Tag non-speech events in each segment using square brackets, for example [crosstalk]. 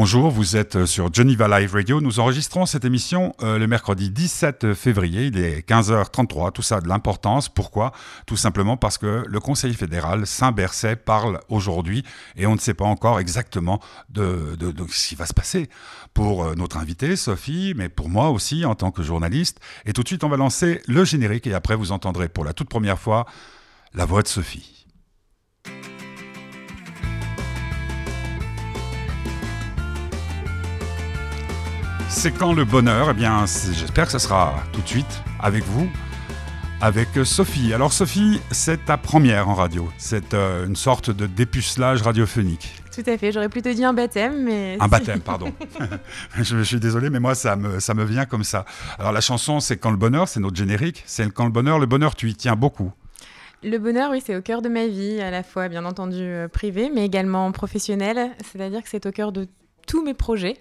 Bonjour, vous êtes sur Geneva Live Radio. Nous enregistrons cette émission euh, le mercredi 17 février. Il est 15h33. Tout ça a de l'importance. Pourquoi? Tout simplement parce que le Conseil fédéral Saint-Bercet parle aujourd'hui et on ne sait pas encore exactement de, ce qui va se passer pour euh, notre invité Sophie, mais pour moi aussi en tant que journaliste. Et tout de suite, on va lancer le générique et après vous entendrez pour la toute première fois la voix de Sophie. C'est quand le bonheur? Eh bien, j'espère que ce sera tout de suite avec vous, avec Sophie. Alors Sophie, c'est ta première en radio. C'est euh, une sorte de dépucelage radiophonique. Tout à fait, j'aurais plutôt dit un baptême, mais... Un [laughs] baptême, pardon. [laughs] je, suis désolé, mais moi, ça me, ça me vient comme ça. Alors la chanson, c'est Quand le bonheur, c'est notre générique. C'est Quand le bonheur, le bonheur, tu y tiens beaucoup. Le bonheur, oui, c'est au cœur de ma vie, à la fois, bien entendu, euh, privé, mais également professionnel. C'est-à-dire que c'est au cœur de tous mes projets.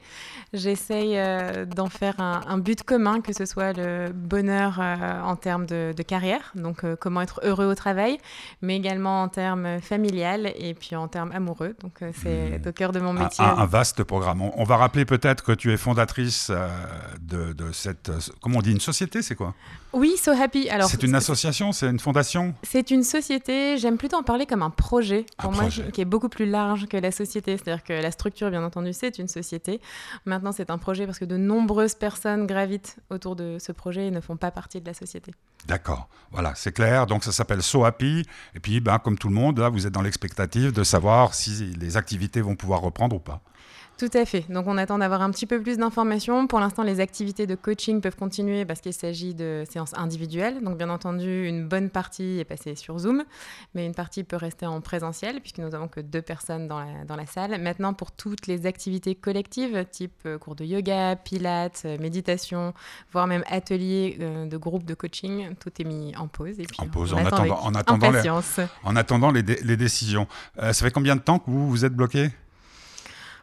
J'essaye euh, d'en faire un, but commun, que ce soit le bonheur euh, en termes de, carrière, donc euh, comment être heureux au travail, mais également en termes familial et puis en termes amoureux. Donc c'est hmm. au cœur de mon métier. Un, vaste programme. On, va rappeler peut-être que tu es fondatrice de, de, cette, comment on dit, une société, c'est quoi? Oui, So Happy. Alors c'est une association, c'est une fondation. C'est une société. J'aime plutôt en parler comme un projet pour moi qui est beaucoup plus large que la société. C'est-à-dire que la structure, bien entendu, c'est une société. Maintenant, c'est un projet parce que de nombreuses personnes gravitent autour de ce projet et ne font pas partie de la société. D'accord, voilà, c'est clair. Donc ça s'appelle So Happy. Et puis, ben, comme tout le monde, là, vous êtes dans l'expectative de savoir si les activités vont pouvoir reprendre ou pas. Tout à fait. Donc on attend d'avoir un petit peu plus d'informations. Pour l'instant, les activités de coaching peuvent continuer parce qu'il s'agit de séances individuelles. Donc bien entendu, une bonne partie est passée sur Zoom, mais une partie peut rester en présentiel puisque nous n'avons que deux personnes dans la, dans la, salle. Maintenant, pour toutes les activités collectives, type euh, cours de yoga, pilates, euh, méditation, voire même ateliers euh, de groupe de coaching, tout est mis en pause. Et puis en pause, en, attendant, en, attendant, les, en attendant les, les décisions. ça fait combien de temps que vous vous êtes bloqué?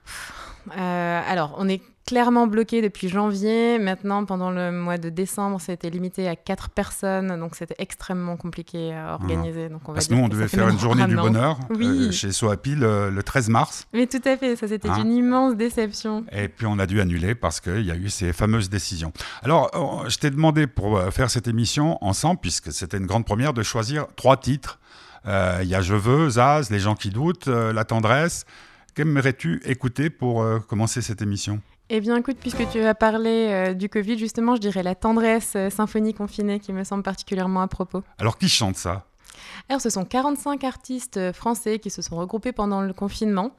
euh, alors, on est clairement bloqué depuis janvier. Maintenant, pendant le mois de décembre, c'était limité à 4 personnes, donc c'était extrêmement compliqué à organiser. Donc on Parce que nous, on devait faire une journée du bonheur euh, chez Soapi le, le, 13 mars. Mais tout à fait, ça c'était hein une immense déception. Et puis on a dû annuler parce qu'il y a eu ces fameuses décisions. Alors, euh, je t'ai demandé pour faire cette émission ensemble, puisque c'était une grande première, de choisir trois titres. Il y a Je veux, Zaz, Les gens qui doutent, La tendresse. Qu'aimerais-tu écouter pour euh, commencer cette émission? Eh bien, écoute, puisque tu as parlé euh, du Covid, justement, je dirais la tendresse euh, symphonie confinée qui me semble particulièrement à propos. Alors, qui chante ça? Alors, ce sont 45 artistes français qui se sont regroupés pendant le confinement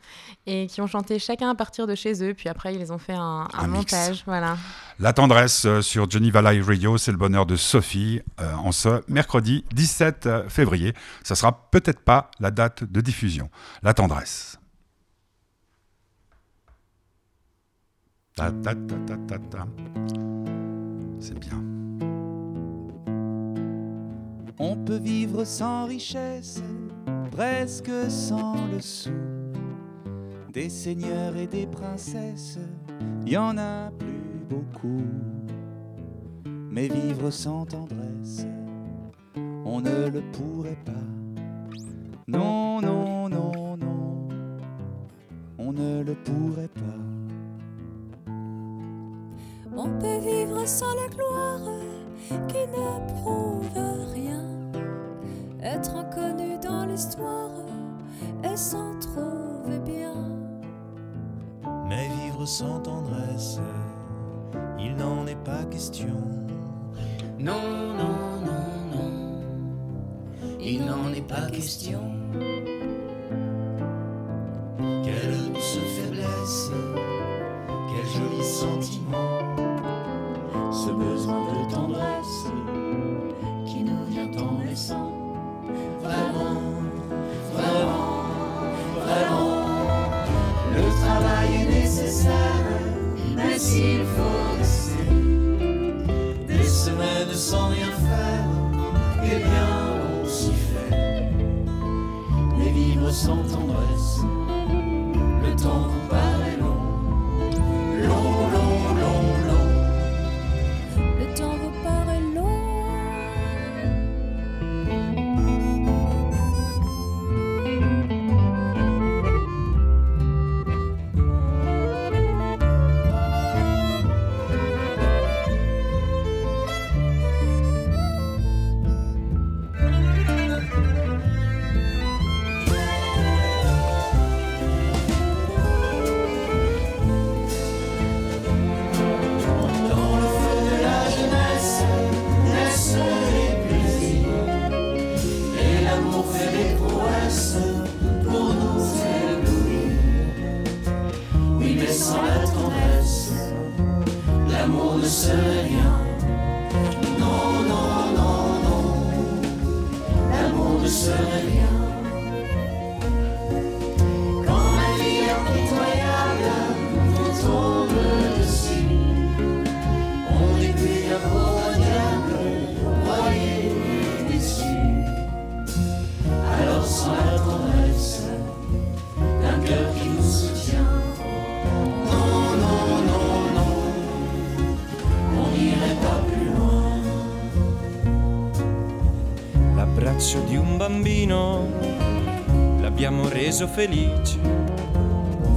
et qui ont chanté chacun à partir de chez eux. Puis après, ils ont fait un, montage. Voilà. La tendresse sur Geneva Live Radio, c'est le bonheur de Sophie en ce mercredi 17 février. Ça sera peut-être pas la date de diffusion. La tendresse. C'est bien. On peut vivre sans richesse, presque sans le sou. Des seigneurs et des princesses, il y en a plus beaucoup. Mais vivre sans tendresse, on ne le pourrait pas. Non, non, non, non, on ne le pourrait pas. On peut vivre sans la gloire qui ne prouve rien. Être inconnu dans l'histoire et s'en trouver bien. Mais vivre sans tendresse, il n'en est pas question. Non, non, non, non, il n'en est pas question. L'amour ne serait l'abbiamo reso felice.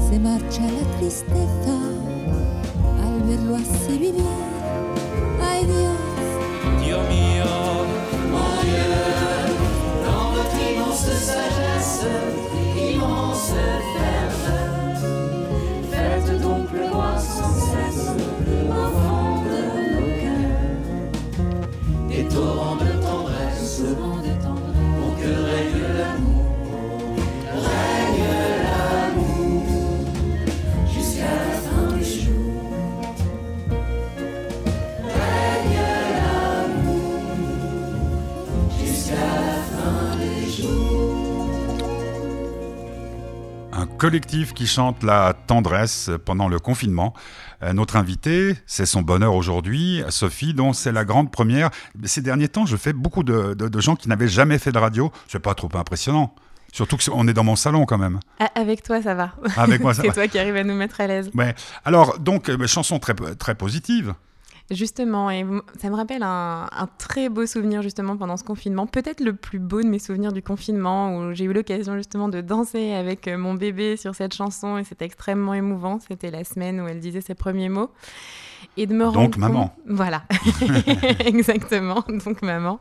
Se marcha la tristeza al verlo así vivir. Ay Dios, Dio mio, Mon Dieu, dans votre immense sagesse, collectif qui chante la tendresse pendant le confinement. Euh, notre invitée, c'est son bonheur aujourd'hui, Sophie, dont c'est la grande première. Ces derniers temps, je fais beaucoup de, de- de gens qui n'avaient jamais fait de radio. C'est pas trop impressionnant. Surtout qu'on est dans mon salon quand même. Avec toi, ça va. Avec moi, ça [laughs] C'est va. toi qui arrives à nous mettre à l'aise. Ouais. Alors, donc, euh, chanson très, très positive. Justement, et ça me rappelle un, un très beau souvenir justement pendant ce confinement, peut-être le plus beau de mes souvenirs du confinement, où j'ai eu l'occasion justement de danser avec euh, mon bébé sur cette chanson et c'était extrêmement émouvant. C'était la semaine où elle disait ses premiers mots. Et de me Donc, rendre maman. compte- Voilà, [laughs] exactement, donc maman.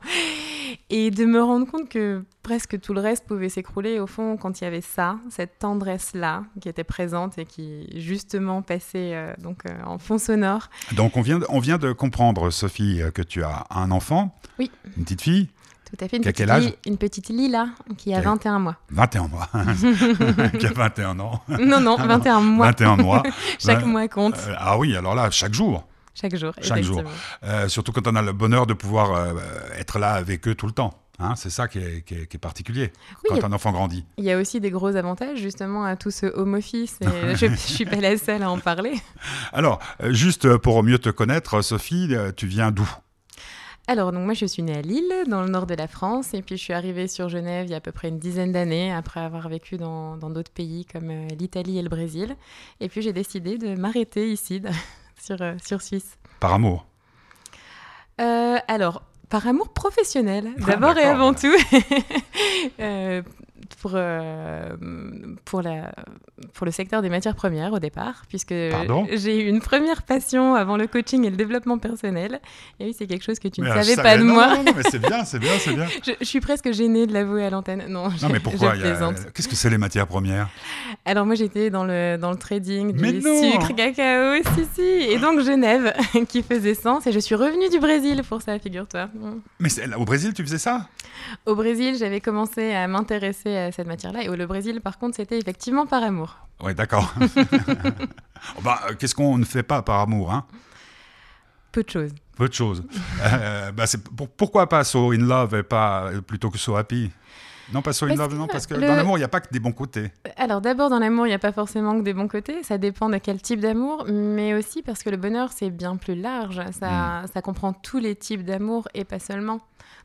Et de me rendre compte que presque tout le reste pouvait s'écrouler au fond quand il y avait ça, cette tendresse-là qui était présente et qui justement passait euh, donc, euh, en fond sonore. Donc, on vient, de- on vient de comprendre, Sophie, euh, que tu as un enfant, Oui. une petite fille, Tout à fait, une, petite, quel âge Li- une petite Lila qui a Qui a- 21 mois. 21 mois, [laughs] qui a 21 ans, Non, non, 21 mois. 21 mois. [laughs] Chaque mois compte, Euh, ah oui, alors là, chaque jour. chaque jour. chaque jour. Euh, surtout quand on a le bonheur de pouvoir euh, être là avec eux tout le temps. Hein, c'est ça qui est, qui est- qui est particulier Oui, quand un enfant grandit. il y a aussi des gros avantages justement à tout ce home office. Et [laughs] je ne suis pas la seule à en parler. Alors, euh, juste pour mieux te connaître, Sophie, euh, tu viens d'où? Alors, donc moi, je suis née à Lille, dans le nord de la France, et puis je suis arrivée sur Genève il y a à peu près une dizaine d'années, après avoir vécu dans d'autres pays comme euh, l'Italie et le Brésil. Et puis, j'ai décidé de m'arrêter ici, [laughs] sur, sur Suisse. Par amour? Euh, alors, par amour professionnel, Ah, d'abord et avant tout. [laughs] Euh, pour, euh, pour, la, pour le secteur des matières premières au départ, puisque Pardon j'ai eu une première passion avant le coaching et le développement personnel. Et oui, c'est quelque chose que tu ne Mais, euh, savais pas de non, moi. Non, non, mais c'est bien, c'est bien, c'est bien. [laughs] Je, je suis presque gênée de l'avouer à l'antenne. Non, je, Non, mais pourquoi je a-. Qu'est-ce que c'est les matières premières? Alors moi j'étais dans le, dans le trading Mais du non sucre, cacao, si si. Et donc Genève [laughs] qui faisait sens. Et je suis revenue du Brésil pour ça, figure-toi. Mais c'est- au Brésil, tu faisais ça? Au Brésil, j'avais commencé à m'intéresser à cette matière-là. Et au le Brésil, par contre, c'était effectivement par amour. Oui, d'accord. [laughs] Oh, bah, euh, Qu'est-ce qu'on ne fait pas par amour hein? Peu de choses. Peu de choses. Euh, bah, pour- pourquoi pas So in Love et pas euh, plutôt que So Happy? Non, pas So in Parce Love, non, parce que le- dans l'amour, il n'y a pas que des bons côtés. Alors d'abord, dans l'amour, il n'y a pas forcément que des bons côtés. Ça dépend de quel type d'amour. Mais aussi parce que le bonheur, c'est bien plus large. Ça, ça comprend tous les types d'amour et pas seulement.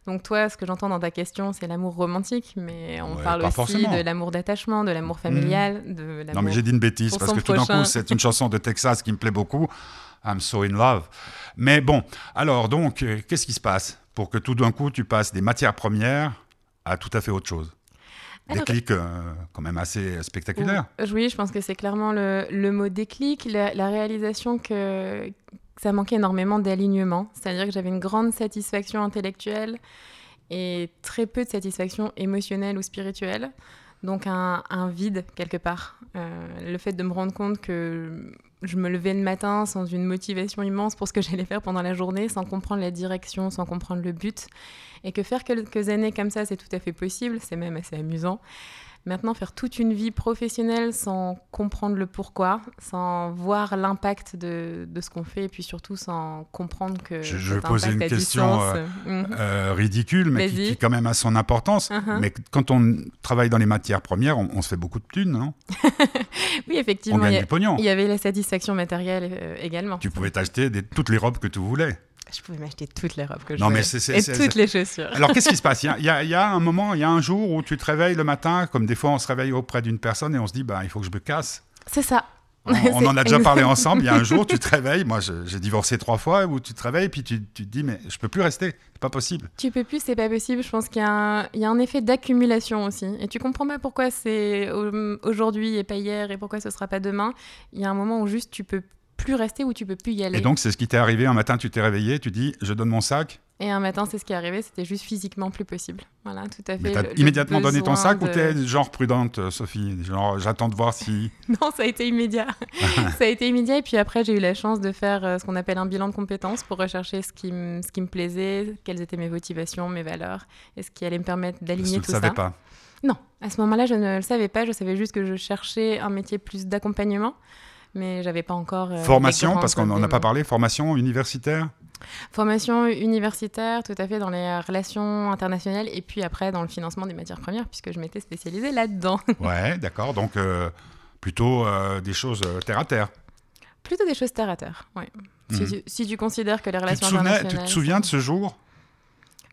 Donc toi, ce que j'entends dans ta question, c'est l'amour romantique, mais on Ouais, parle aussi forcément. de l'amour d'attachement, de l'amour familial, de l'amour... Non, mais j'ai dit une bêtise parce que tout d'un coup, c'est une chanson de Texas qui me plaît beaucoup. I'm so in love. Mais bon, alors donc, euh, qu'est-ce qui se passe pour que tout d'un coup, tu passes des matières premières à tout à fait autre chose Des Alors- clics euh, quand même assez spectaculaires. Oui, je pense que c'est clairement le, le mot déclic, la, la réalisation que, que ça manquait énormément d'alignement. C'est-à-dire que j'avais une grande satisfaction intellectuelle et très peu de satisfaction émotionnelle ou spirituelle. Donc un, vide quelque part. Euh, le fait de me rendre compte que je me levais le matin sans une motivation immense pour ce que [laughs] j'allais faire pendant la journée, sans comprendre la direction, sans comprendre le but. Et que faire quelques années comme ça, c'est tout à fait possible, c'est même assez amusant. Maintenant, faire toute une vie professionnelle sans comprendre le pourquoi, sans voir l'impact de, de ce qu'on fait, et puis surtout sans comprendre que. Je, je vais poser une question euh, Mhm. euh, ridicule, mais qui, quand même a son importance. Mhm. Mais quand on travaille dans les matières premières, on, on se fait beaucoup de thunes, non? [laughs] Oui, On effectivement, il gagne y, a- du pognon. il y avait la satisfaction matérielle euh, également. Tu pouvais t'acheter toutes les robes que tu voulais. Je pouvais m'acheter toutes les robes que je Non, mais voulais. c'est- c'est- Et toutes c'est- les chaussures. Alors, qu'est-ce qui se passe? Il y, a, il y a- il y a un moment, il y a un jour où tu te réveilles le matin, comme des fois on se réveille auprès d'une personne et on se dit, bah, il faut que je me casse. C'est ça. On, on [laughs] C'est en a déjà parlé ensemble. Il y a un jour, tu te réveilles. Moi, je- j'ai divorcé trois fois, où tu te réveilles, puis tu, tu te dis, mais je peux plus rester. C'est pas possible. Tu peux plus, c'est pas possible. Je pense qu'il y, a un- il y a un effet d'accumulation aussi. Et tu comprends pas pourquoi c'est au- aujourd'hui et pas hier et pourquoi ce sera pas demain. Il y a un moment où juste tu peux plus rester ou tu peux plus y aller. Et donc, c'est ce qui t'est arrivé. Un matin, tu t'es réveillé, tu dis, je donne mon sac. Et un matin, c'est ce qui est arrivé, c'était juste physiquement plus possible. Voilà, tout à fait. Mais t'as le- le immédiatement donné ton sac ou de- t'es genre prudente, Sophie? Genre, j'attends de voir si. [laughs] Non, ça a été immédiat. [laughs] ça a été immédiat. Et puis après, j'ai eu la chance de faire euh, ce qu'on appelle un bilan de compétences pour rechercher ce qui, m- ce qui me plaisait, quelles étaient mes motivations, mes valeurs, et ce qui allait me permettre Je d'aligner ne tout le savais ça. pas. Non, à ce moment-là, je ne le savais pas. Je savais juste que je cherchais un métier plus d'accompagnement, mais j'avais pas encore. euh, Formation, parce qu'on n'en a pas parlé. Formation universitaire? Formation universitaire, tout à fait dans les relations internationales, et puis après dans le financement des matières premières, puisque je m'étais spécialisée là-dedans. [laughs] Ouais, d'accord. Donc, euh, plutôt euh, des choses terre à terre. Plutôt des choses terre à terre. Oui. Si, Mhm. tu, si tu considères que les relations souvenais- tu internationales. te souviens de ce jour?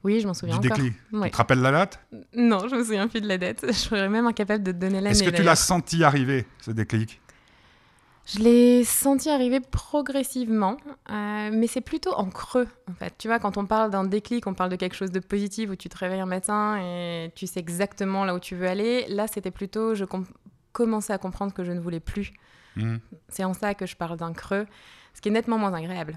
Oui, je m'en souviens du encore. déclic Ouais. Tu te rappelles la date? Non, je me souviens plus de la date. [laughs] Je serais même incapable de te donner l'année. Est-ce que tu l'as senti arriver, ce déclic? Je l'ai senti arriver progressivement, euh, mais c'est plutôt en creux, en fait. Tu vois, quand on parle d'un déclic, on parle de quelque chose de positif où tu te réveilles un matin et tu sais exactement là où tu veux aller. Là, c'était plutôt, je com- commençais à comprendre que je ne voulais plus. Hmm. C'est en ça que je parle d'un creux, ce qui est nettement moins agréable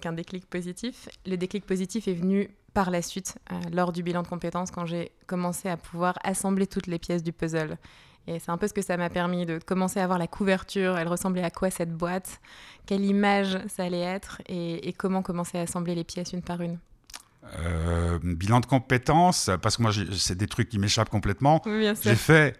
qu'un déclic positif. Le déclic positif est venu par la suite, euh, lors du bilan de compétences, quand j'ai commencé à pouvoir assembler toutes les pièces du puzzle. Et c'est un peu ce que ça m'a permis de commencer à voir la couverture, elle ressemblait à quoi cette boîte, quelle image ça allait être? Et, et comment commencer à assembler les pièces une par une? Euh, Bilan de compétences, parce que moi, c'est des trucs qui m'échappent complètement. Oui, bien J'ai fait,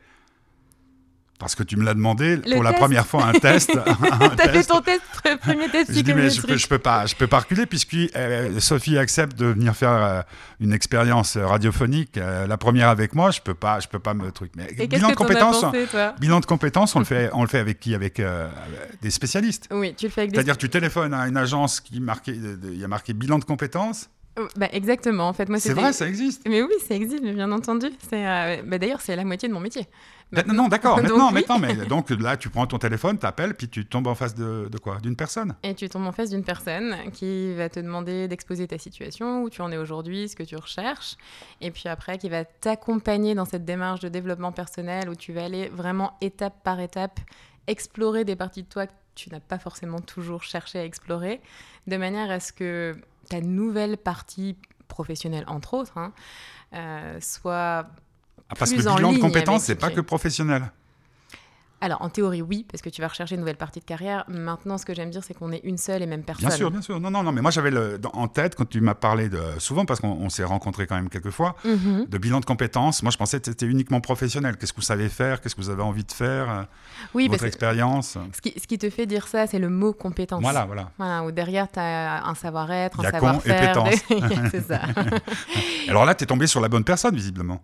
parce que tu me l'as demandé, Le pour la première fois, un test. [laughs] un T'as fait ton test, pr- premier test Je dis, mais je peux, je peux pas, je peux pas reculer puisque euh, Sophie accepte de venir faire euh, une expérience radiophonique, euh, la première avec moi. Je peux pas, je peux pas me truc. Mais Et bilan de t'en as compétences, pensé, bilan de compétences, on le fait, [laughs] on le fait avec qui? Avec des spécialistes. Oui, tu le fais avec des C'est-à-dire, tu téléphones à une agence qui marquait, il y a marqué bilan de compétences. Oh, bah, exactement, en fait. Moi, C'est vrai, ça existe. Mais oui, ça existe, bien entendu. C'est, euh, bah, D'ailleurs, c'est la moitié de mon métier. Maintenant, non, d'accord, [laughs] Donc, maintenant, oui. maintenant, mais [laughs] donc là, tu prends ton téléphone, t'appelles, puis tu tombes en face de, de quoi? D'une personne? Et tu tombes en face d'une personne qui va te demander d'exposer ta situation, où tu en es aujourd'hui, ce que tu recherches, et puis après qui va t'accompagner dans cette démarche de développement personnel où tu vas aller vraiment étape par étape explorer des parties de toi que tu n'as pas forcément toujours cherché à explorer, de manière à ce que ta nouvelle partie professionnelle, entre autres, hein, euh, soit Ah, parce que le bilan de compétences, c'est ce pas que professionnel. Alors, en théorie, oui, parce que tu vas rechercher une nouvelle partie de carrière. Maintenant, ce que j'aime dire, c'est qu'on est une seule et même personne. Bien sûr, bien sûr. Non, non, non, mais moi j'avais en tête quand tu m'as parlé de souvent parce qu'on on s'est rencontrés quand même quelques fois Mhm. de bilan de compétences. Moi, je pensais que c'était uniquement professionnel. Qu'est-ce que vous savez faire? Qu'est-ce que vous avez envie de faire? Oui, Votre expérience? ce qui, ce qui te fait dire ça, c'est le mot compétence. Voilà, voilà. Voilà, où derrière, tu as un savoir-être, un et savoir-faire. pétence. [laughs] c'est ça. [laughs] Alors là, tu es tombé sur la bonne personne, visiblement,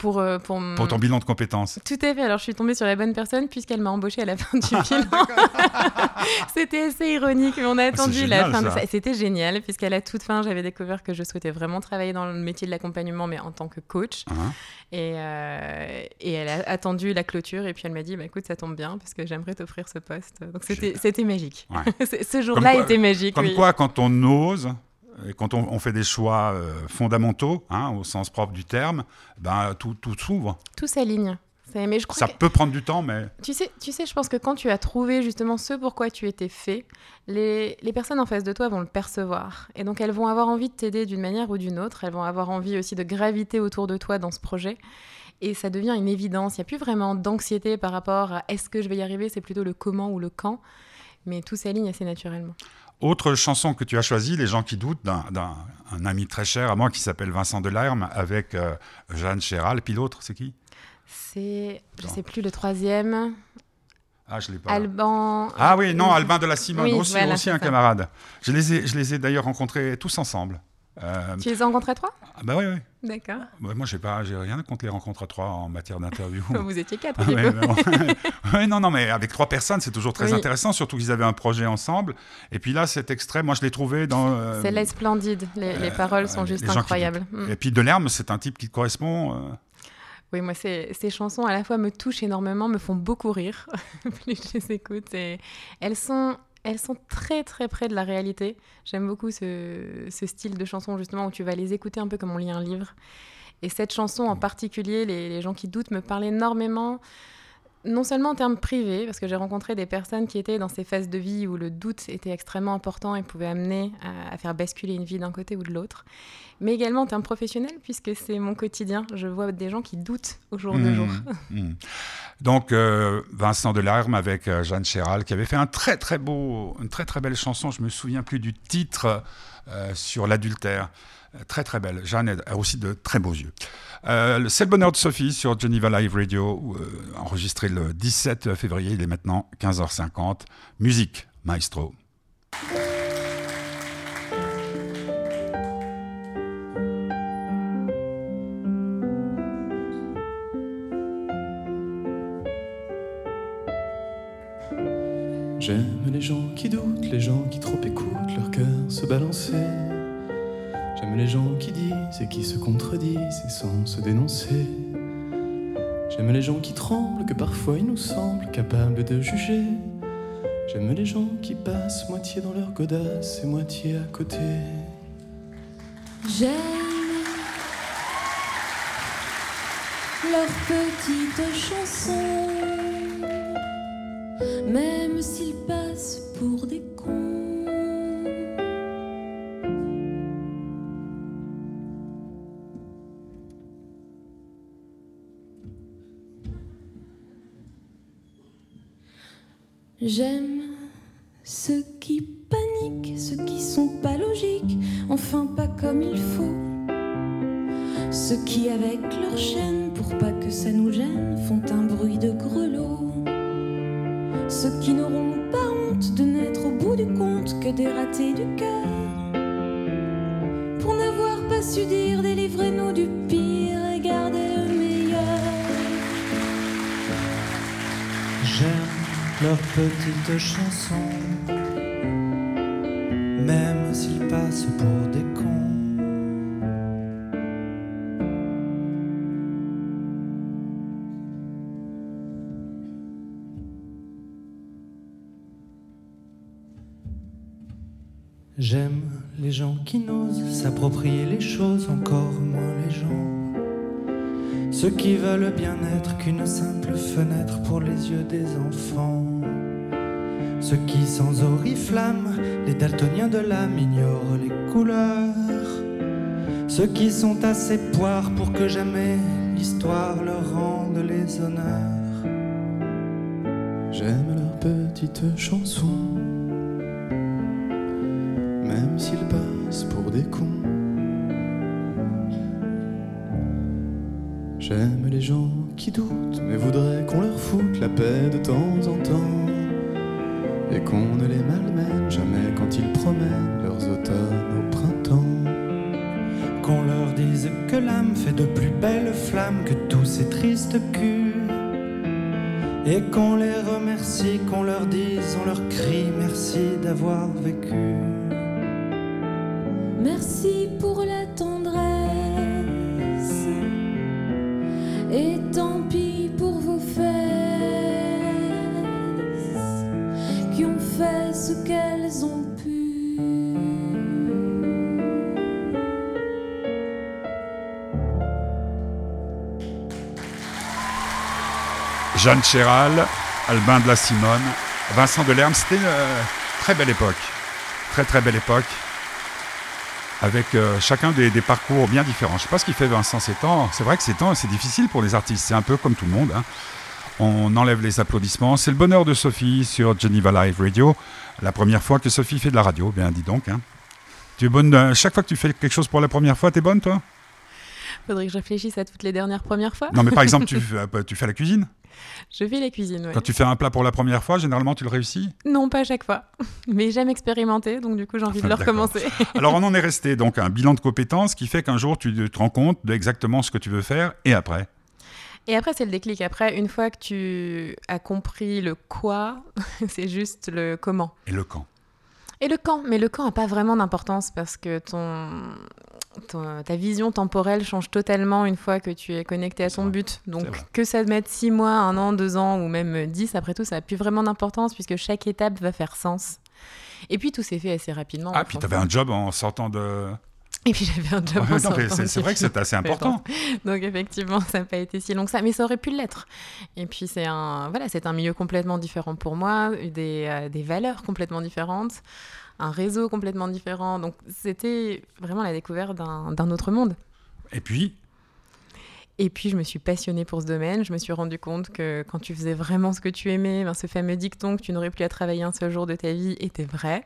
Pour, euh, pour, ton bilan de compétences. Tout à fait. Alors, je suis tombée sur la bonne personne puisqu'elle m'a embauchée à la fin du bilan. [laughs] C'était assez ironique, mais on a attendu c'est la fin de ça. C'était génial, puisqu'à la toute fin, j'avais découvert que je souhaitais vraiment travailler dans le métier de l'accompagnement, mais en tant que coach. Hein Et, euh, et elle a attendu la clôture, et puis elle m'a dit bah, écoute, ça tombe bien, parce que j'aimerais t'offrir ce poste. Donc, c'était magique. Ouais. [laughs] Ce jour-là était magique. Comme oui. quoi, quand on ose, et quand on, on fait des choix euh, fondamentaux, hein, au sens propre du terme, ben, tout, tout s'ouvre. Tout s'aligne. C'est- Mais je crois Ça que- peut prendre du temps, mais Tu sais, tu sais, je pense que quand tu as trouvé justement ce pourquoi tu étais fait, les, les personnes en face de toi vont le percevoir. Et donc elles vont avoir envie de t'aider d'une manière ou d'une autre. Elles vont avoir envie aussi de graviter autour de toi dans ce projet. Et ça devient une évidence. Il n'y a plus vraiment d'anxiété par rapport à est-ce que je vais y arriver, c'est plutôt le comment ou le quand. Mais tout s'aligne assez naturellement. Autre chanson que tu as choisie, Les gens qui doutent, d'un d'un- un ami très cher à moi qui s'appelle Vincent Delerme, avec euh, Jeanne Chéral. Puis l'autre, c'est qui? C'est, je sais plus, le troisième. Ah, je l'ai pas. Alban. Ah oui, non, Albin de la Simone, Oui, aussi, voilà, aussi un ça. camarade. Je les ai, je les ai d'ailleurs rencontrés tous ensemble. Euh, Tu les as rencontrés trois? Ah bah oui, oui. D'accord. Ouais, moi, j'ai pas, j'ai rien contre les rencontres à trois en matière d'interview. [laughs] Vous étiez quatre, Ah, non. [laughs] Ouais, non, non, mais avec trois personnes, c'est toujours très Oui. intéressant, surtout qu'ils avaient un projet ensemble. Et puis là, cet extrait, moi, je l'ai trouvé dans. euh, C'est les splendides. Les, les euh, paroles sont juste qui incroyables. Mm. Et puis Delerme, c'est un type qui correspond. Oui, moi, ces, ces chansons à la fois me touchent énormément, me font beaucoup rire, [laughs] plus je les écoute. Et elles sont, elles sont très, très près de la réalité. J'aime beaucoup ce, ce style de chanson, justement, où tu vas les écouter un peu comme on lit un livre. Et cette chanson en particulier, les, les gens qui doutent, me parlent énormément, non seulement en termes privés, parce que j'ai rencontré des personnes qui étaient dans ces phases de vie où le doute était extrêmement important et pouvait amener à, à faire basculer une vie d'un côté ou de l'autre, mais également en termes professionnels, puisque c'est mon quotidien. Je vois des gens qui doutent au jour le hmm, jour. hmm. Donc euh, Vincent Delarme avec euh, Jeanne Chéral qui avait fait un très très beau, une très très belle chanson. Je me souviens plus du titre euh, sur l'adultère. Euh, Très très belle. Jeanne a aussi de très beaux yeux. Euh, c'est le bonheur de Sophie sur Geneva Live Radio, euh, enregistré le 17 février. Il est maintenant 15h50. Musique, maestro. J'aime les gens qui doutent, les gens qui trop écoutent leur cœur se balancer. J'aime les gens qui disent et qui se contredisent et sans se dénoncer. J'aime les gens qui tremblent, que parfois ils nous semblent capables de juger. J'aime les gens qui passent moitié dans leur godasse et moitié à côté. J'aime leurs petites chansons, J'aime même s'ils passent pour des cons. J'aime les gens qui n'osent s'approprier les choses, encore moins les gens. Ceux qui veulent bien être qu'une simple fenêtre pour les yeux des enfants. Ceux qui sans oriflamme, les daltoniens de l'âme ignorent les couleurs. Ceux qui sont assez poires pour que jamais l'histoire leur rende les honneurs. J'aime leurs petites chansons, même s'ils passent pour des cons. J'aime les gens qui doutent, mais voudraient vécu. Merci pour la tendresse. Et tant pis pour vos fesses qui ont fait ce qu'elles ont pu. Jeanne Chéral, Albin de la Simone, Vincent Delerme. C'était euh, très belle époque. Très très belle époque. Avec euh, chacun des, parcours bien différents. Je ne sais pas ce qu'il fait Vincent temps. C'est vrai que temps, c'est difficile pour les artistes. C'est un peu comme tout le monde. hein. On enlève les applaudissements. C'est le bonheur de Sophie sur Geneva Live Radio. La première fois que Sophie fait de la radio. Bien, dis donc. hein. Tu es bonne. euh, chaque fois que tu fais quelque chose pour la première fois, tu es bonne, toi? Faudrait que je réfléchisse à toutes les dernières premières fois. Non, mais par exemple, tu, [laughs] fais- tu fais la cuisine. Je fais la cuisine, ouais. Quand tu fais un plat pour la première fois, généralement, tu le réussis. Non, pas à chaque fois. [laughs] Mais j'aime expérimenter, donc du coup, j'ai envie de le [laughs] recommencer. Alors, on en est resté donc à un bilan de compétences qui fait qu'un jour, tu te rends compte de exactement ce que tu veux faire et après? Et après, c'est le déclic. Après, une fois que tu as compris le quoi, c'est juste le comment. Et le camp. Et le quand. Mais le quand n'a pas vraiment d'importance parce que ton, ton- ta vision temporelle change totalement une fois que tu es connecté à ton vrai. but. Donc, que ça te mette six mois, un an, deux ans ou même dix, après tout, ça n'a plus vraiment d'importance puisque chaque étape va faire sens. Et puis, tout s'est fait assez rapidement. Ah, puis tu avais un job en sortant de. Et puis, j'avais un job. Ouais, c'est c'est vrai que c'est assez important. Donc effectivement, ça n'a pas été si long que ça, mais ça aurait pu l'être. Et puis c'est un, voilà, c'est un milieu complètement différent pour moi, des, euh, des valeurs complètement différentes, un réseau complètement différent. Donc c'était vraiment la découverte d'un autre monde. Et puis, Et puis je me suis passionnée pour ce domaine. Je me suis rendu compte que quand tu faisais vraiment ce que tu aimais, ben, ce fameux dicton que tu n'aurais plus à travailler un seul jour de ta vie était vrai.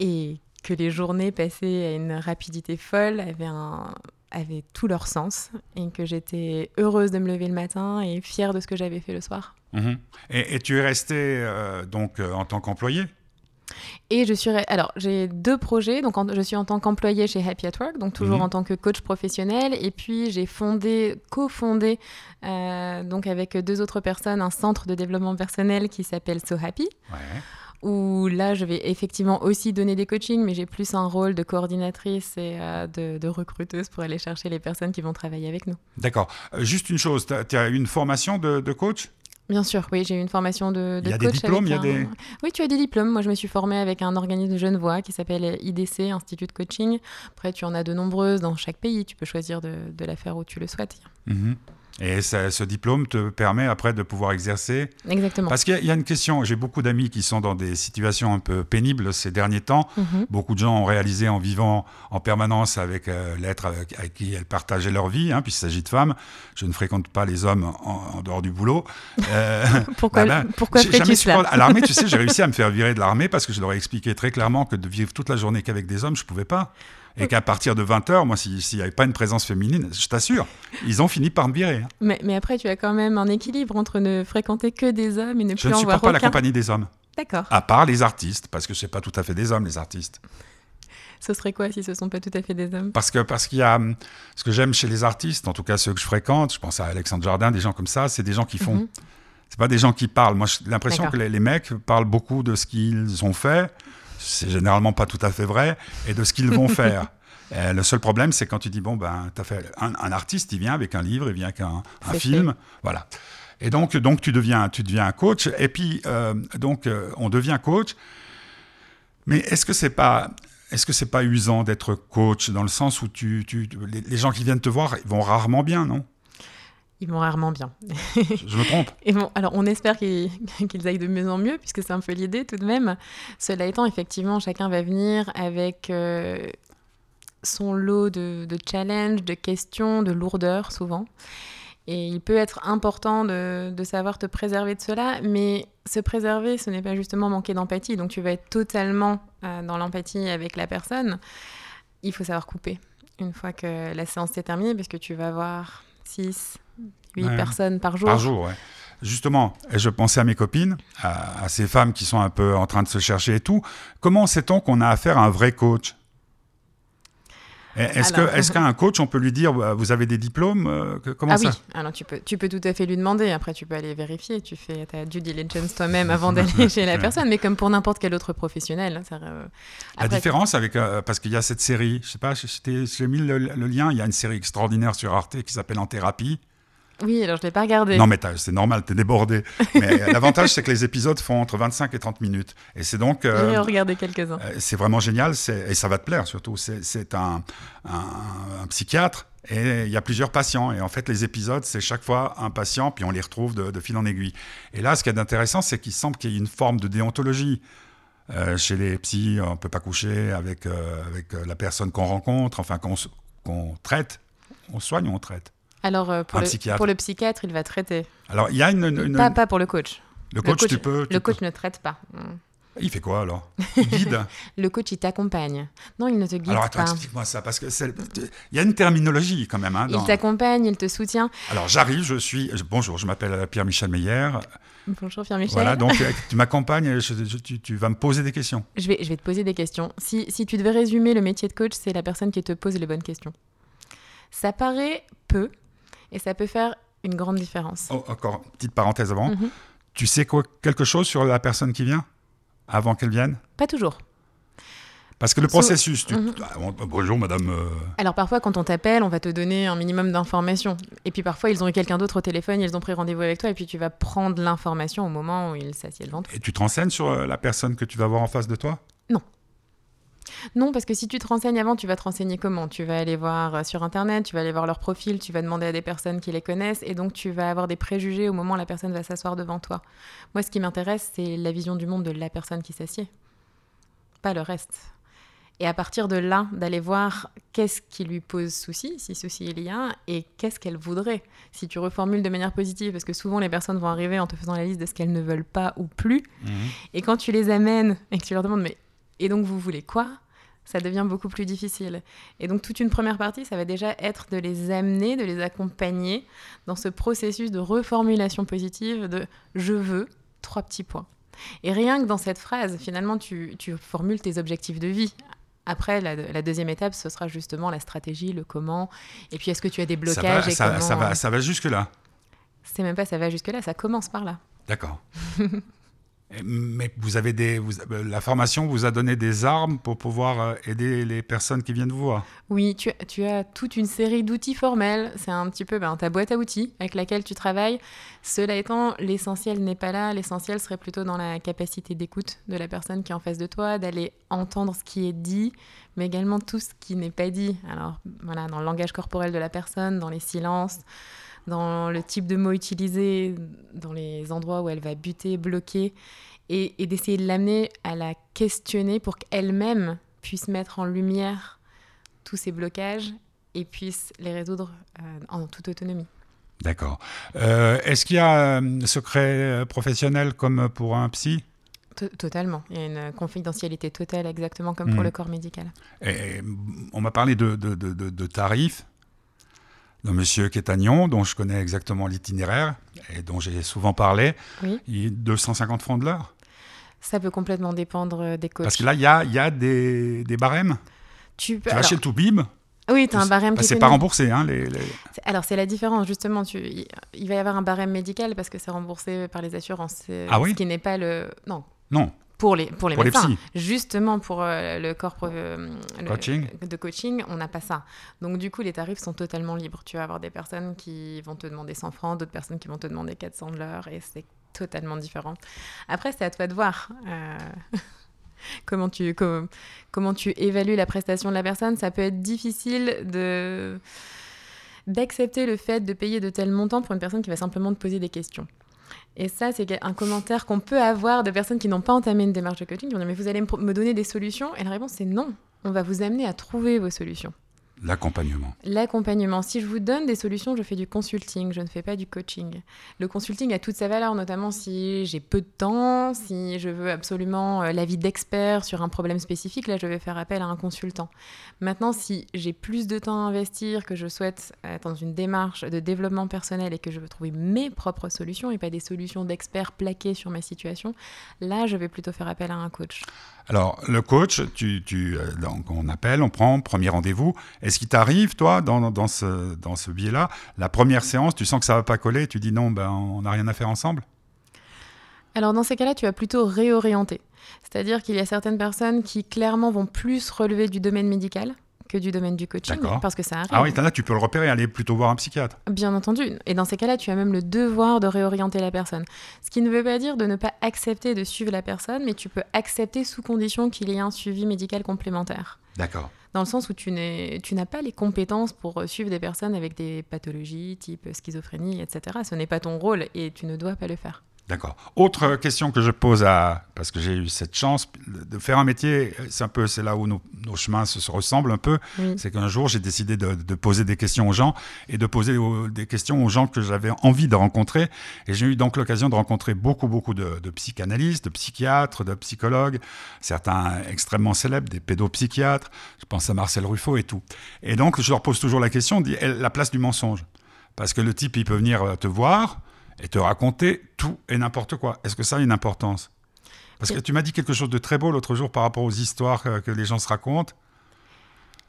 Et que les journées passées à une rapidité folle avaient, un, avaient tout leur sens. Et que j'étais heureuse de me lever le matin et fière de ce que j'avais fait le soir. mhm. et, et tu es resté euh, donc euh, en tant qu'employé. Et je suis. Alors, j'ai deux projets. Donc, en- je suis en tant qu'employée chez Happy at Work, donc toujours Mhm. en tant que coach professionnel. Et puis, j'ai fondé, cofondé, euh, donc avec deux autres personnes, un centre de développement personnel qui s'appelle So Happy. Ouais. Où là, je vais effectivement aussi donner des coachings, mais j'ai plus un rôle de coordinatrice et euh, de, de recruteuse pour aller chercher les personnes qui vont travailler avec nous. D'accord. Euh, juste une chose, tu as, une formation de, de coach? Bien sûr, oui, j'ai eu une formation de, de Il y a des coach diplômes, avec il y a un- des- Oui, tu as des diplômes. Moi, je me suis formée avec un organisme genevois qui s'appelle IDC, Institut de Coaching. Après, tu en as de nombreuses dans chaque pays. Tu peux choisir de, de la faire où tu le souhaites. Mhm. Et ça- ce diplôme te permet après de pouvoir exercer Exactement. Parce qu'il y, a- il y a une question, j'ai beaucoup d'amis qui sont dans des situations un peu pénibles ces derniers temps. Mhm. Beaucoup de gens ont réalisé en vivant en permanence avec euh, l'être avec, avec qui elles partageaient leur vie, hein, puisqu'il s'agit de femmes. Je ne fréquente pas les hommes en, en dehors du boulot. Euh, [laughs] Pourquoi, bah, bah, pourquoi jamais cela À l'armée, tu sais, j'ai réussi à me faire virer de l'armée parce que je leur ai expliqué très clairement que de vivre toute la journée qu'avec des hommes, je ne pouvais pas. Et qu'à partir de 20h, moi, si- s'il n'y avait pas une présence féminine, je t'assure, ils ont fini par me virer. hein. mais, mais après, tu as quand même un équilibre entre ne fréquenter que des hommes et ne Je plus ne en supporte voir pas la compagnie des hommes. D'accord. À part les artistes, parce que c'est pas tout à fait des hommes, les artistes. Ce serait quoi si ce sont pas tout à fait des hommes? Parce que parce qu'il y a hum, ce que j'aime chez les artistes, en tout cas ceux que je fréquente, je pense à Alexandre Jardin, des gens comme ça, c'est des gens qui font. Mhm. C'est pas des gens qui parlent. Moi, j'ai l'impression que les, les mecs parlent beaucoup de ce qu'ils ont fait. C'est généralement pas tout à fait vrai, et de ce qu'ils vont faire. [laughs] Euh, le seul problème, c'est quand tu dis bon ben, t'as fait un, un artiste, il vient avec un livre, il vient avec un, film, voilà. Et donc, donc tu deviens, tu deviens un coach. Et puis, euh, donc, euh, on devient coach. Mais est-ce que c'est pas, est-ce que c'est pas usant d'être coach dans le sens où tu, tu, les, les gens qui viennent te voir ils vont rarement bien, non? Ils vont rarement bien. Je me trompe. [laughs] Et bon, alors on espère qu'ils [laughs] qu'ils aillent de mieux en mieux, puisque c'est un peu l'idée tout de même. Cela étant, effectivement, chacun va venir avec euh, son lot de, de challenges, de questions, de lourdeur souvent. Et il peut être important de, de savoir te préserver de cela, mais se préserver, ce n'est pas justement manquer d'empathie. Donc tu vas être totalement euh, dans l'empathie avec la personne. Il faut savoir couper une fois que la séance est terminée, parce que tu vas voir 6, 8 Ouais. personnes par jour. Par jour, ouais. Justement, et je pensais à mes copines, à, à ces femmes qui sont un peu en train de se chercher et tout. Comment sait-on qu'on a affaire à un vrai coach? Est-ce Alors- est-ce qu'un coach, on peut lui dire, bah, vous avez des diplômes euh, Comment ah ça oui, alors tu peux, tu peux tout à fait lui demander. Après, tu peux aller vérifier. Tu fais ta due diligence toi-même avant [laughs] d'aller chez la personne. Mais comme pour n'importe quel autre professionnel. ça, euh, La différence avec, euh, parce qu'il y a cette série, je sais pas, j'ai mis le, le lien, il y a une série extraordinaire sur Arte qui s'appelle En thérapie. Oui, alors je l'ai pas regardé. Non, mais c'est normal, t'es débordé. Mais euh, [laughs] l'avantage, c'est que les épisodes font entre 25 et 30 minutes. Et c'est donc. euh, J'ai regardé quelques-uns. Euh, C'est vraiment génial, et ça va te plaire surtout. C'est un, un- un psychiatre et il y a plusieurs patients. Et en fait, les épisodes, c'est chaque fois un patient, puis on les retrouve de, de fil en aiguille. Et là, ce qui est intéressant, c'est qu'il semble qu'il y ait une forme de déontologie. Euh, chez les psys, on ne peut pas coucher avec, euh, avec la personne qu'on rencontre, enfin qu'on qu'on traite. On soigne ou on traite? Alors, euh, pour, un le, psychiatre. pour le psychiatre, il va traiter. Alors, il y a une. une- Pas, pas pour le coach. le coach, le coach, tu peux. tu le peux- coach ne traite pas. Mm. Il fait quoi alors? [laughs] Il guide? Le coach, il t'accompagne. Non, il ne te guide Alors attends, pas. explique-moi ça, parce que c'est- il y a une terminologie quand même. hein, Il t'accompagne, il te soutient. Alors j'arrive, je suis. Bonjour, je m'appelle Pierre-Michel Meyer. Bonjour Pierre-Michel. Voilà, donc [laughs] tu m'accompagnes, tu, tu vas me poser des questions. Je vais, je vais te poser des questions. Si, si tu devais résumer le métier de coach, c'est la personne qui te pose les bonnes questions. Ça paraît peu et ça peut faire une grande différence. Oh, encore, petite parenthèse avant. Mhm. Tu sais quoi, quelque chose sur la personne qui vient avant qu'elle vienne? Pas toujours. Parce que le So- processus. tu- Mhm. Ah, bon, bonjour madame. euh, Alors parfois, quand on t'appelle, on va te donner un minimum d'informations. Et puis parfois, ils ont eu quelqu'un d'autre au téléphone, ils ont pris rendez-vous avec toi, et puis tu vas prendre l'information au moment où ils s'assiedent devant toi. Et tu te renseignes sur euh, la personne que tu vas voir en face de toi? Non, parce que si tu te renseignes avant, tu vas te renseigner comment? Tu vas aller voir euh, sur Internet, tu vas aller voir leur profil, tu vas demander à des personnes qui les connaissent, et donc tu vas avoir des préjugés au moment où la personne va s'asseoir devant toi. Moi, ce qui m'intéresse, c'est la vision du monde de la personne qui s'assied, pas le reste. Et à partir de là, d'aller voir qu'est-ce qui lui pose souci, si souci il y a, et qu'est-ce qu'elle voudrait. Si tu reformules de manière positive, parce que souvent les personnes vont arriver en te faisant la liste de ce qu'elles ne veulent pas ou plus, et quand tu les amènes et que tu leur demandes, mais et donc vous voulez quoi? Ça devient beaucoup plus difficile. Et donc toute une première partie, ça va déjà être de les amener, de les accompagner dans ce processus de reformulation positive de je veux trois petits points. Et rien que dans cette phrase, finalement, tu, tu formules tes objectifs de vie. Après, la, la deuxième étape, ce sera justement la stratégie, le comment. Et puis, est-ce que tu as des ça blocages va, et ça, comment... ça va, ça va jusque-là. C'est même pas ça va jusque-là, ça commence par là. D'accord. [laughs] Mais vous avez des, vous- euh, la formation vous a donné des armes pour pouvoir euh, aider les personnes qui viennent vous voir. Oui, tu, tu as toute une série d'outils formels. C'est un petit peu ben, ta boîte à outils avec laquelle tu travailles. Cela étant, l'essentiel n'est pas là. L'essentiel serait plutôt dans la capacité d'écoute de la personne qui est en face de toi, d'aller entendre ce qui est dit, mais également tout ce qui n'est pas dit. Alors, voilà, dans le langage corporel de la personne, dans les silences, dans le type de mots utilisés, dans les endroits où elle va buter, bloquer, et, et d'essayer de l'amener à la questionner pour qu'elle-même puisse mettre en lumière tous ces blocages et puisse les résoudre euh, en toute autonomie. D'accord. Euh, Est-ce qu'il y a un secret euh, professionnel comme pour un psy? To- Totalement. Il y a une confidentialité totale, exactement comme pour Mhm. le corps médical. Et, on m'a parlé de- de- de- de tarifs d'un monsieur Nyon, dont je connais exactement l'itinéraire et dont j'ai souvent parlé. Oui. Il est 250 francs de l'heure. Ça peut complètement dépendre euh, des coachs. Parce que là, il y a, il y a des, des barèmes. tu peux. Tu vas alors- chez le Toubib, Oui, tu as un barème bah, qui c'est pas remboursé. Hein, les, les- C'est- Alors, c'est la différence, justement. Tu, il, va y avoir un barème médical parce que c'est remboursé par les assurances. Ah oui Ce qui n'est pas le. Non, Non, pour les, pour les pour médecins. Justement, pour euh, le corps euh, le- de coaching, on n'a pas ça. Donc, du coup, les tarifs sont totalement libres. Tu vas avoir des personnes qui vont te demander 100 francs, d'autres personnes qui vont te demander 400 de l'heure, et c'est totalement différent. Après, c'est à toi de voir. euh, [laughs] Comment tu, com- comment tu évalues la prestation de la personne Ça peut être difficile de d'accepter le fait de payer de tels montants pour une personne qui va simplement te poser des questions. Et ça, c'est un commentaire qu'on peut avoir de personnes qui n'ont pas entamé une démarche de coaching, qui vont dire mais vous allez me, donner des solutions Et la réponse c'est non. On va vous amener à trouver vos solutions. L'accompagnement. L'accompagnement. Si je vous donne des solutions, je fais du consulting, je ne fais pas du coaching. Le consulting a toute sa valeur, notamment si j'ai peu de temps, si je veux absolument euh, l'avis d'experts sur un problème spécifique, là je vais faire appel à un consultant. Maintenant, si j'ai plus de temps à investir, que je souhaite être dans une démarche de développement personnel et que je veux trouver mes propres solutions et pas des solutions d'experts plaquées sur ma situation, là je vais plutôt faire appel à un coach. Alors, le coach, tu, euh, donc on appelle, on prend premier rendez-vous. Est-ce qu'il t'arrive, toi, dans, dans ce, dans ce biais-là, la première séance, tu sens que ça va pas coller, tu dis non, ben, on n'a rien à faire ensemble? Alors dans ces cas-là, tu vas plutôt réorienter. C'est-à-dire qu'il y a certaines personnes qui clairement vont plus relever du domaine médical que du domaine du coaching, parce que ça arrive. Ah oui, as, tu peux le repérer, aller plutôt voir un psychiatre. Bien entendu. Et dans ces cas-là, tu as même le devoir de réorienter la personne. Ce qui ne veut pas dire de ne pas accepter de suivre la personne, mais tu peux accepter sous condition qu'il y ait un suivi médical complémentaire. D'accord. Dans le sens où tu n'as pas les compétences pour euh, suivre des personnes avec des pathologies type schizophrénie, etc. Ce n'est pas ton rôle et tu ne dois pas le faire. D'accord. Autre question que je pose à, parce que j'ai eu cette chance de faire un métier, c'est un peu, c'est là où nos, nos chemins se, se ressemblent un peu. Oui. C'est qu'un jour j'ai décidé de, de poser des questions aux gens et de poser des questions aux gens que j'avais envie de rencontrer. Et j'ai eu donc l'occasion de rencontrer beaucoup, beaucoup de, de psychanalystes, de psychiatres, de psychologues, certains extrêmement célèbres, des pédopsychiatres. Je pense à Marcel Ruffo et tout. Et donc je leur pose toujours la question, la place du mensonge. Parce que le type, il peut venir euh, te voir et te raconter tout et n'importe quoi. Est-ce que ça a une importance? Parce que tu m'as dit quelque chose de très beau l'autre jour par rapport aux histoires que, les gens se racontent.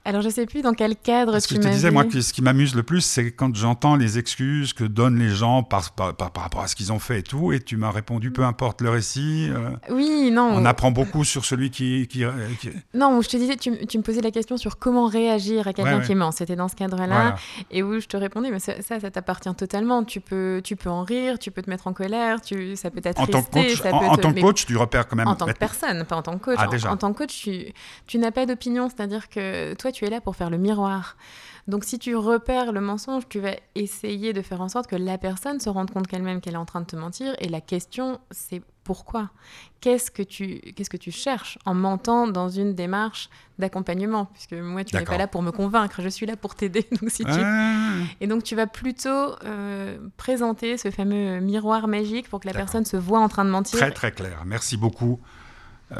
Alors, je sais plus dans quel cadre Parce que tu je te disais, moi, que ce qui m'amuse le plus, c'est quand j'entends les excuses que donnent les gens par, par, par- par rapport à ce qu'ils ont fait et tout. Et tu m'as répondu, peu importe le récit. euh, Oui, non. on apprend beaucoup sur celui qui. qui, euh, qui- Non, je te disais, tu, me posais la question sur comment réagir à quelqu'un Ouais, ouais. qui ment. C'était dans ce cadre-là. Voilà. Et où je te répondais, mais ça, ça, ça t'appartient totalement. Tu peux, tu peux en rire, tu peux te mettre en colère, tu, ça peut En tant que t'attrister. coach, ça en, peut en te- tant que mais coach, tu repères quand même. en tant que personne, pas en tant que coach. Ah. En, tant que coach, tu, tu n'as pas d'opinion, c'est-à-dire que toi, tu es là pour faire le miroir. Donc, si tu repères le mensonge, tu vas essayer de faire en sorte que la personne se rende compte qu'elle-même qu'elle est en train de te mentir. Et la question, c'est pourquoi? Qu'est-ce que tu, qu'est-ce que tu cherches en mentant dans une démarche d'accompagnement? Puisque moi, tu n'es pas là pour me convaincre, je suis là pour t'aider. [laughs] Donc, si tu Ouais. et donc, tu vas plutôt euh, présenter ce fameux miroir magique pour que la personne se voit en train de mentir. Très très clair. Merci beaucoup,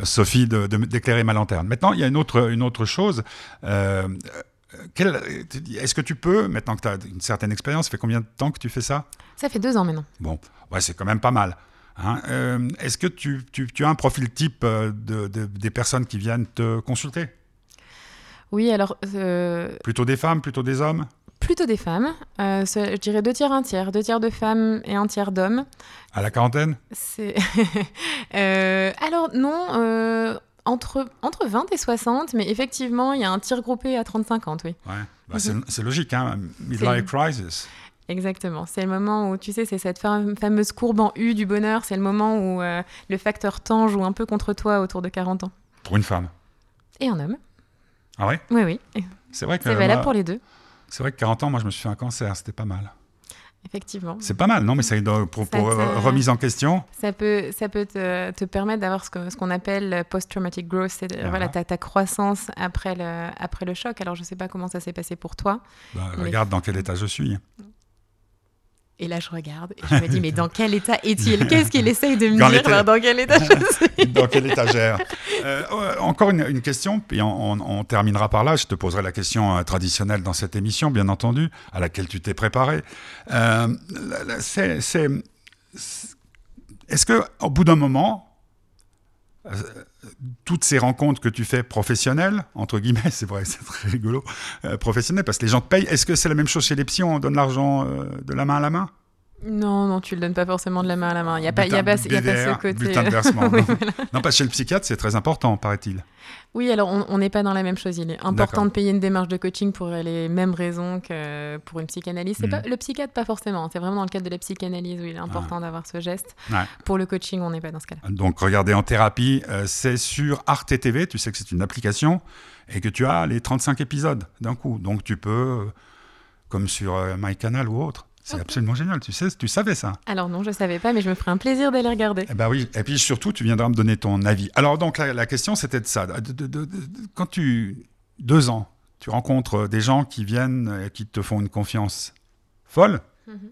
Sophie, de- de- d'éclairer ma lanterne. Maintenant, il y a une autre, une autre chose. Euh, euh, Est-ce que tu peux, maintenant que tu as une certaine expérience, ça fait combien de temps que tu fais ça? Ça fait deux ans maintenant. Bon, ouais, c'est quand même pas mal. hein. Euh, Est-ce que tu, tu- tu as un profil type euh, de, de- des personnes qui viennent te consulter? Oui, alors euh, Plutôt des femmes, plutôt des hommes? Plutôt des femmes. Euh, je dirais deux tiers, un tiers. Deux tiers de femmes et un tiers d'hommes. À la quarantaine? C'est. [laughs] Euh, alors, non. euh, entre, entre 20 et 60, mais effectivement, il y a un tir groupé à 30-50, oui. Ouais. Bah, c'est- C'est logique, hein midlife crisis. Exactement. C'est le moment où, tu sais, c'est cette fam- fameuse courbe en U du bonheur. C'est le moment où euh, le facteur temps joue un peu contre toi autour de 40 ans. Pour une femme? Et un homme. Ah ouais? Oui, oui. C'est vrai que C'est valable moi- pour les deux, c'est vrai que 40 ans, moi je me suis fait un cancer, c'était pas mal. effectivement. C'est pas mal, non Mais c'est pour, Ça pour, te- remise en question. Ça peut, ça peut te, te permettre d'avoir ce qu'on appelle post-traumatic growth, c'est Ah. voilà, ta, ta croissance après le, après le choc. Alors, je ne sais pas comment ça s'est passé pour toi. Bah, Mais- regarde dans quel état je suis. Et là, je regarde et je me dis, mais dans quel état est-il? Qu'est-ce qu'il essaye de me Dans dire? Dans quel état je [laughs] suis? Dans quelle étagère? Euh, ouais, Encore une, une question, puis on, on- on terminera par là. Je te poserai la question euh, traditionnelle dans cette émission, bien entendu, à laquelle tu t'es préparé. Euh, c'est- c'est- Est-ce que, au bout d'un moment, toutes ces rencontres que tu fais professionnelles, entre guillemets, [laughs] c'est vrai, c'est très rigolo, euh, professionnelles, parce que les gens te payent, est-ce que c'est la même chose chez les psys, on donne l'argent euh, de la main à la main? Non, non, tu le donnes pas forcément de la main à la main. Il n'y a, pas- y a, pas, il y a pas ce côté. bulletin de versement, [laughs] Oui, non. voilà. Non, parce que chez le psychiatre, c'est très important, paraît-il. Oui, alors on n'est pas dans la même chose. Il est important de payer une démarche de coaching pour les mêmes raisons que pour une psychanalyse. C'est Mhm. pas le psychiatre, pas forcément. C'est vraiment dans le cadre de la psychanalyse où il est important d'avoir ce geste. Ouais. Pour le coaching, on n'est pas dans ce cas-là. Donc, regardez en thérapie, euh, c'est sur Arte TV. Tu sais que c'est une application et que tu as les 35 épisodes d'un coup. Donc, tu peux, euh, comme sur euh, MyCanal ou autre. C'est absolument génial. Tu sais, tu savais ça. Alors non, je savais pas, mais je me ferai un plaisir d'aller regarder. Eh ben oui. Et puis surtout, tu viendras me donner ton avis. Alors donc la, la question c'était de ça. De- de- de- de- quand tu deux ans, tu rencontres des gens qui viennent, euh, qui te font une confiance folle. Mhm.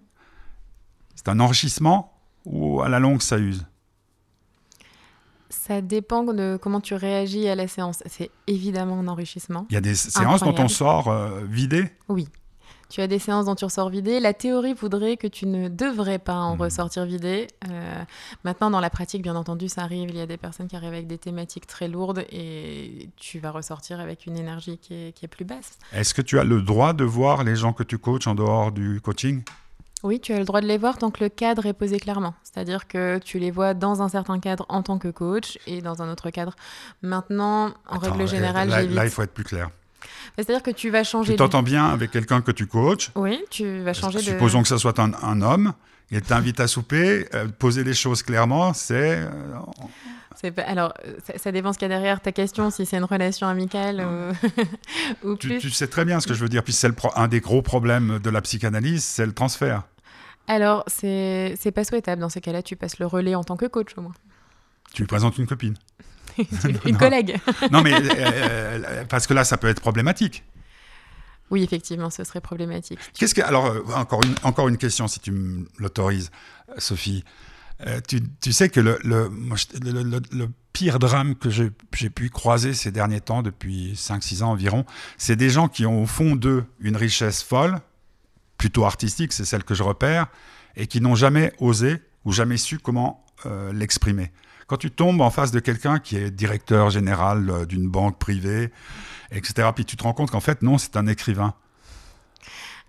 C'est un enrichissement ou à la longue ça use? Ça dépend de comment tu réagis à la séance. C'est évidemment un enrichissement. Il y a des séances dont on Incroyable. sort euh, vidé. Oui. Tu as des séances dont tu ressors vidé. La théorie voudrait que tu ne devrais pas en Mhm. ressortir vidé. Euh, maintenant, dans la pratique, bien entendu, ça arrive. Il y a des personnes qui arrivent avec des thématiques très lourdes et tu vas ressortir avec une énergie qui est, qui est plus basse. Est-ce que tu as le droit de voir les gens que tu coaches en dehors du coaching? Oui, tu as le droit de les voir tant que le cadre est posé clairement. C'est-à-dire que tu les vois dans un certain cadre en tant que coach et dans un autre cadre. Maintenant, en Attends, règle générale, là, il faut être plus clair. C'est-à-dire que tu vas changer. Tu de- t'entends bien avec quelqu'un que tu coaches. Oui, tu vas changer de. Supposons que ce soit un, un homme. Il t'invite à souper, euh, poser les choses clairement, c'est euh, C'est pas- Alors, euh, ça, ça dépend ce qu'il y a derrière ta question, si c'est une relation amicale ou, [laughs] ou tu, plus. tu sais très bien ce que je veux dire. Puis c'est pro- un des gros problèmes de la psychanalyse, c'est le transfert. Alors, c'est pas souhaitable. Dans ces cas-là, tu passes le relais en tant que coach au moins. Tu lui présentes une copine. [laughs] une Non. collègue. Non, mais euh, euh, parce que là, ça peut être problématique. Oui, effectivement, ce serait problématique. Qu'est-ce que alors euh, encore une encore une question si tu me l'autorises, Sophie. Euh, tu, tu sais que le, le, le- pire drame que j'ai j'ai pu croiser ces derniers temps, depuis 5-6 ans environ, c'est des gens qui ont au fond d'eux une richesse folle, plutôt artistique, c'est celle que je repère, et qui n'ont jamais osé ou jamais su comment euh, l'exprimer. Quand tu tombes en face de quelqu'un qui est directeur général euh, d'une banque privée, etc., puis tu te rends compte qu'en fait, non, c'est un écrivain.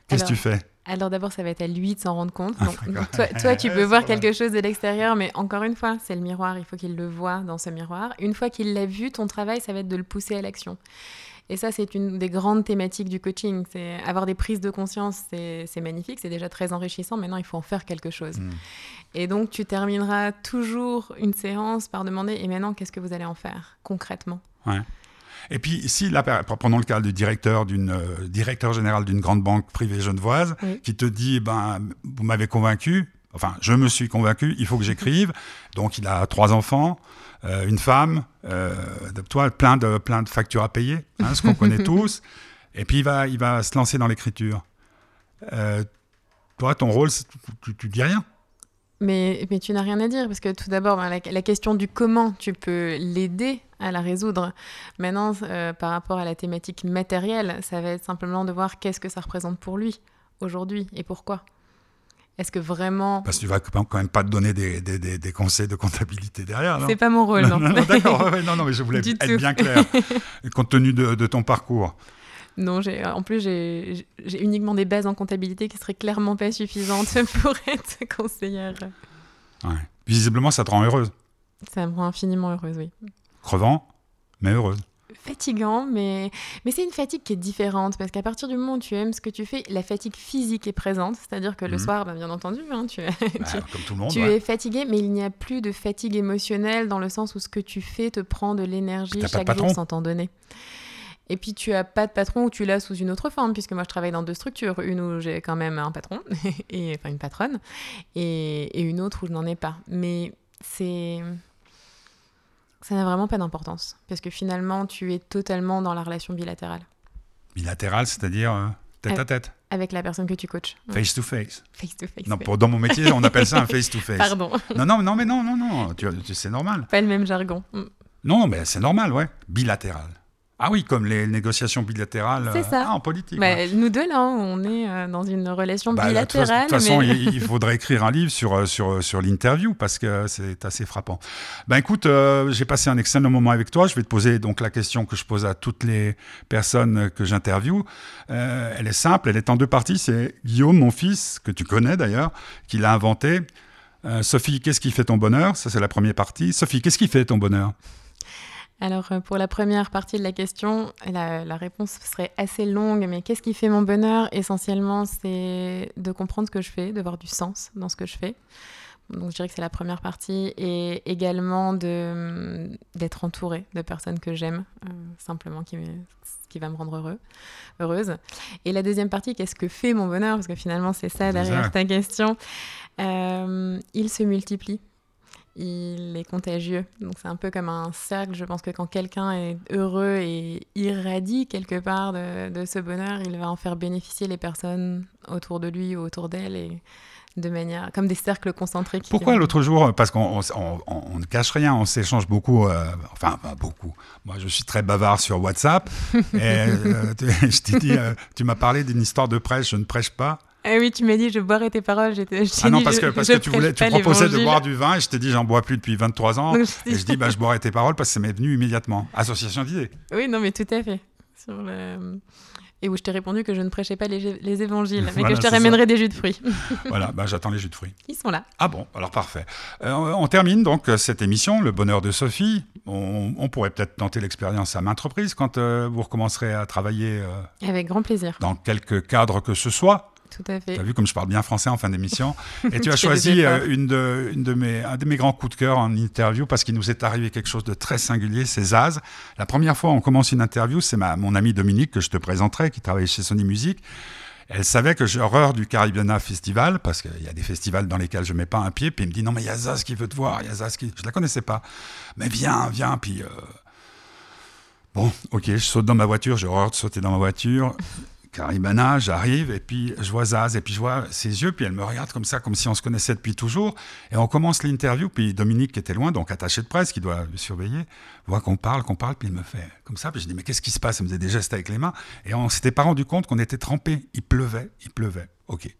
Qu'est-ce que tu fais Alors d'abord, ça va être à lui de s'en rendre compte. Ah, Donc, d'accord. donc toi, toi, tu [laughs] peux voir quelque chose de l'extérieur, mais encore une fois, c'est le miroir. Il faut qu'il le voit dans ce miroir. Une fois qu'il l'a vu, ton travail, ça va être de le pousser à l'action. Et ça, c'est une des grandes thématiques du coaching. C'est avoir des prises de conscience, c'est magnifique, c'est déjà très enrichissant. Maintenant, il faut en faire quelque chose. Mm. Et donc, tu termineras toujours une séance par demander et maintenant, qu'est-ce que vous allez en faire concrètement? Et puis, si, là, prenons le cas du directeur, d'une, euh, directeur général d'une grande banque privée genevoise, Oui. qui te dit, ben, vous m'avez convaincu, enfin, je me suis convaincu, il faut que j'écrive. Donc, il a trois enfants, euh, une femme, euh, toi, plein de, plein de factures à payer, hein, ce qu'on connaît [laughs] tous. Et puis, il va, il va se lancer dans l'écriture. Euh, toi, ton rôle, tu, tu dis rien. Mais, mais tu n'as rien à dire, parce que tout d'abord, ben, la, la question du comment tu peux l'aider à la résoudre. Maintenant, euh, par rapport à la thématique matérielle, ça va être simplement de voir qu'est-ce que ça représente pour lui aujourd'hui et pourquoi. Est-ce que vraiment... Parce que tu vas quand même pas te donner des, des- des- des conseils de comptabilité derrière. non C'est pas mon rôle, non. non, non, [laughs] d'accord, ouais, non, non, mais je voulais être tout. bien clair, [laughs] compte tenu de, de ton parcours. Non, en plus, j'ai, j'ai uniquement des bases en comptabilité qui seraient clairement pas suffisantes [laughs] pour être conseillère. Ouais. Visiblement, ça te rend heureuse. Ça me rend infiniment heureuse, oui. Crevant, mais heureuse. Fatigant, mais, mais c'est une fatigue qui est différente parce qu'à partir du moment où tu aimes ce que tu fais, la fatigue physique est présente, c'est-à-dire que le Mhm. soir, ben, bien entendu, hein, tu, Bah, tu, comme tout le monde. tu ouais. es fatigué, mais il n'y a plus de fatigue émotionnelle dans le sens où ce que tu fais te prend de l'énergie chaque patron. jour sans t'en donner. Et puis tu as pas de patron ou tu l'as sous une autre forme, puisque moi je travaille dans deux structures, une où j'ai quand même un patron, [laughs] et, enfin une patronne, et, et une autre où je n'en ai pas. Mais c'est... Ça n'a vraiment pas d'importance, parce que finalement tu es totalement dans la relation bilatérale, Bilatéral, c'est-à-dire euh, tête à tête, avec la personne que tu coaches. face to face. Face to face. Non, pour, dans mon métier, on appelle ça un face to [laughs] face. Pardon, Non, non, non, mais non, non, non, tu, tu- c'est normal. pas le même jargon. Mm. Non, mais c'est normal, ouais. Bilatéral. Ah oui, comme les négociations bilatérales C'est euh, ça. ah, en politique. Bah, ouais. Nous deux, là, on est euh, dans une relation Bah, bilatérale. De toute façon, mais... il, il faudrait écrire un livre sur, euh, sur, sur l'interview parce que c'est assez frappant. Ben écoute, euh, j'ai passé un excellent moment avec toi. Je vais te poser donc la question que je pose à toutes les personnes que j'interviewe. Euh, elle est simple, elle est en deux parties. C'est Guillaume, mon fils, que tu connais d'ailleurs, qui l'a inventé. Sophie, qu'est-ce qui fait ton bonheur? Ça, c'est la première partie. Sophie, qu'est-ce qui fait ton bonheur? Alors, euh, pour la première partie de la question, la, la réponse serait assez longue, mais qu'est-ce qui fait mon bonheur? Essentiellement, c'est de comprendre ce que je fais, de voir du sens dans ce que je fais. Donc, je dirais que c'est la première partie, et également de, d'être entourée de personnes que j'aime, euh, simplement, qui, me- qui va me rendre heureux, heureuse. Et la deuxième partie, qu'est-ce que fait mon bonheur? Parce que finalement, c'est ça derrière ta question. Euh, il se multiplie il est contagieux. Donc c'est un peu comme un cercle. Je pense que quand quelqu'un est heureux et irradie quelque part de, de ce bonheur, il va en faire bénéficier les personnes autour de lui ou autour d'elle et de manière comme des cercles concentriques. Pourquoi l'autre jour Parce qu'on on, on- on ne cache rien, on s'échange beaucoup, euh, enfin pas beaucoup. Moi, je suis très bavard sur WhatsApp. [laughs] et euh, tu- [laughs] je t'ai dit, euh, tu m'as parlé d'une histoire de prêche, je ne prêche pas. Ah oui, tu m'as dit je boirais tes paroles. Je Ah non, parce que, parce je que tu, voulais, tu proposais de boire du vin et je t'ai dit, j'en bois plus depuis 23 ans. [laughs] Donc, je Et je dis, bah, je boirai tes paroles parce que ça m'est venu immédiatement. Association d'idées. Oui, non, mais tout à fait. Sur le... Et où je t'ai répondu que je ne prêchais pas les, les évangiles, mais Voilà, que je te ça. ramènerais des jus de fruits. [laughs] voilà, bah, j'attends les jus de fruits. Ils sont là. Ah bon, alors parfait. Euh, on termine donc euh, cette émission, Le bonheur de Sophie. On, on pourrait peut-être tenter l'expérience à maintes reprises quand euh, vous recommencerez à travailler euh, Avec grand plaisir. dans quelque cadre que ce soit. Tout à fait. Tu as vu comme je parle bien français en fin d'émission. [laughs] Et tu as choisi euh, une de, une de mes, un de mes grands coups de cœur en interview parce qu'il nous est arrivé quelque chose de très singulier, c'est Zaz. La première fois on commence une interview, c'est ma, mon ami Dominique que je te présenterai, qui travaille chez Sony Music. Elle savait que j'ai horreur du Caribbeana Festival, parce qu'il y a des festivals dans lesquels je mets pas un pied, puis elle me dit non mais il y a Zaz qui veut te voir, il y a Zaz qui... Je la connaissais pas. Mais viens, viens, puis... euh, Bon, ok, je saute dans ma voiture, j'ai horreur de sauter dans ma voiture. Caribana, j'arrive, et puis je vois Zaz, et puis je vois ses yeux, puis elle me regarde comme ça, comme si on se connaissait depuis toujours. Et on commence l'interview, puis Dominique, qui était loin, donc attaché de presse, qui doit le surveiller, voit qu'on parle, qu'on parle, puis il me fait comme ça. Puis je dis, mais qu'est-ce qui se passe? Elle me faisait des gestes avec les mains, et on s'était pas rendu compte qu'on était trempés. Il pleuvait, il pleuvait. Ok.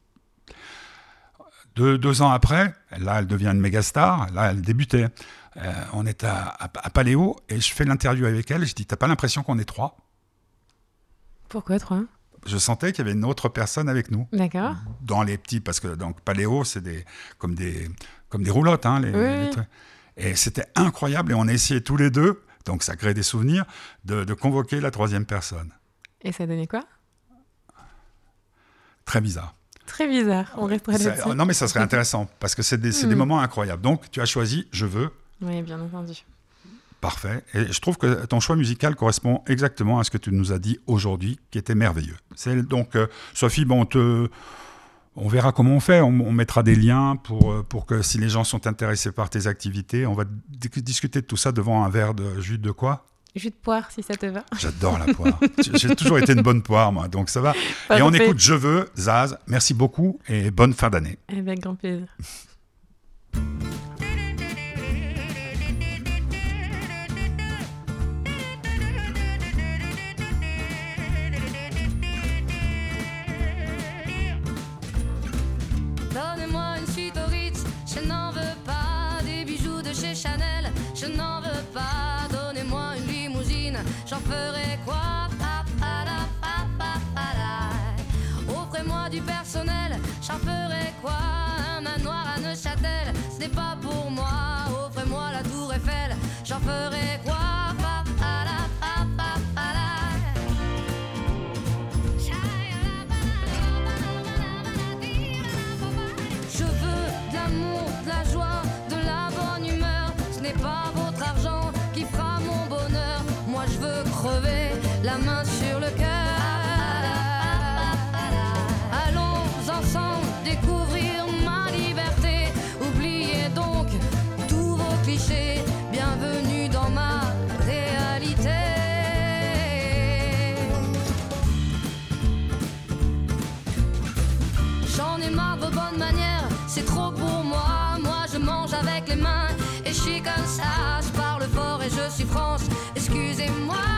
Deux, deux ans après, là, elle devient une méga star, là, elle débutait. Euh, on est à, à, à Paléo, et je fais l'interview avec elle, je dis, t'as pas l'impression qu'on est trois? Pourquoi trois? Je sentais qu'il y avait une autre personne avec nous. D'accord. Dans les petits, parce que donc Paléo, c'est des, comme, des, comme des roulottes. Hein, les, Oui, les oui. trucs. et c'était incroyable. Et on a essayé tous les deux, donc ça crée des souvenirs, de, de convoquer la troisième personne. Et ça donnait quoi? Très bizarre. Très bizarre. On restera là-dessus. non, mais ça serait intéressant, parce que c'est des, c'est des [laughs] Mm. moments incroyables. Donc, tu as choisi Je veux. Oui, bien entendu. Parfait. Et je trouve que ton choix musical correspond exactement à ce que tu nous as dit aujourd'hui, qui était merveilleux. C'est donc, euh, Sophie, bon, on te, on verra comment on fait. On, on mettra des liens pour, euh, pour que si les gens sont intéressés par tes activités, on va di- discuter de tout ça devant un verre de jus de quoi? Jus de poire, si ça te va. [laughs] J'adore la poire. J'ai toujours été une bonne poire, moi, donc ça va. Et on écoute Je veux, Zaz. Merci beaucoup et bonne fin d'année. Avec grand plaisir. Ce n'est pas pour moi. Offrez-moi la tour Eiffel, j'en ferai quoi? Je veux de l'amour, de la joie, de la bonne humeur. Ce n'est pas votre argent qui fera mon bonheur. Moi je veux crever la main sur je suis comme ça. Je parle fort et je suis France, excusez-moi.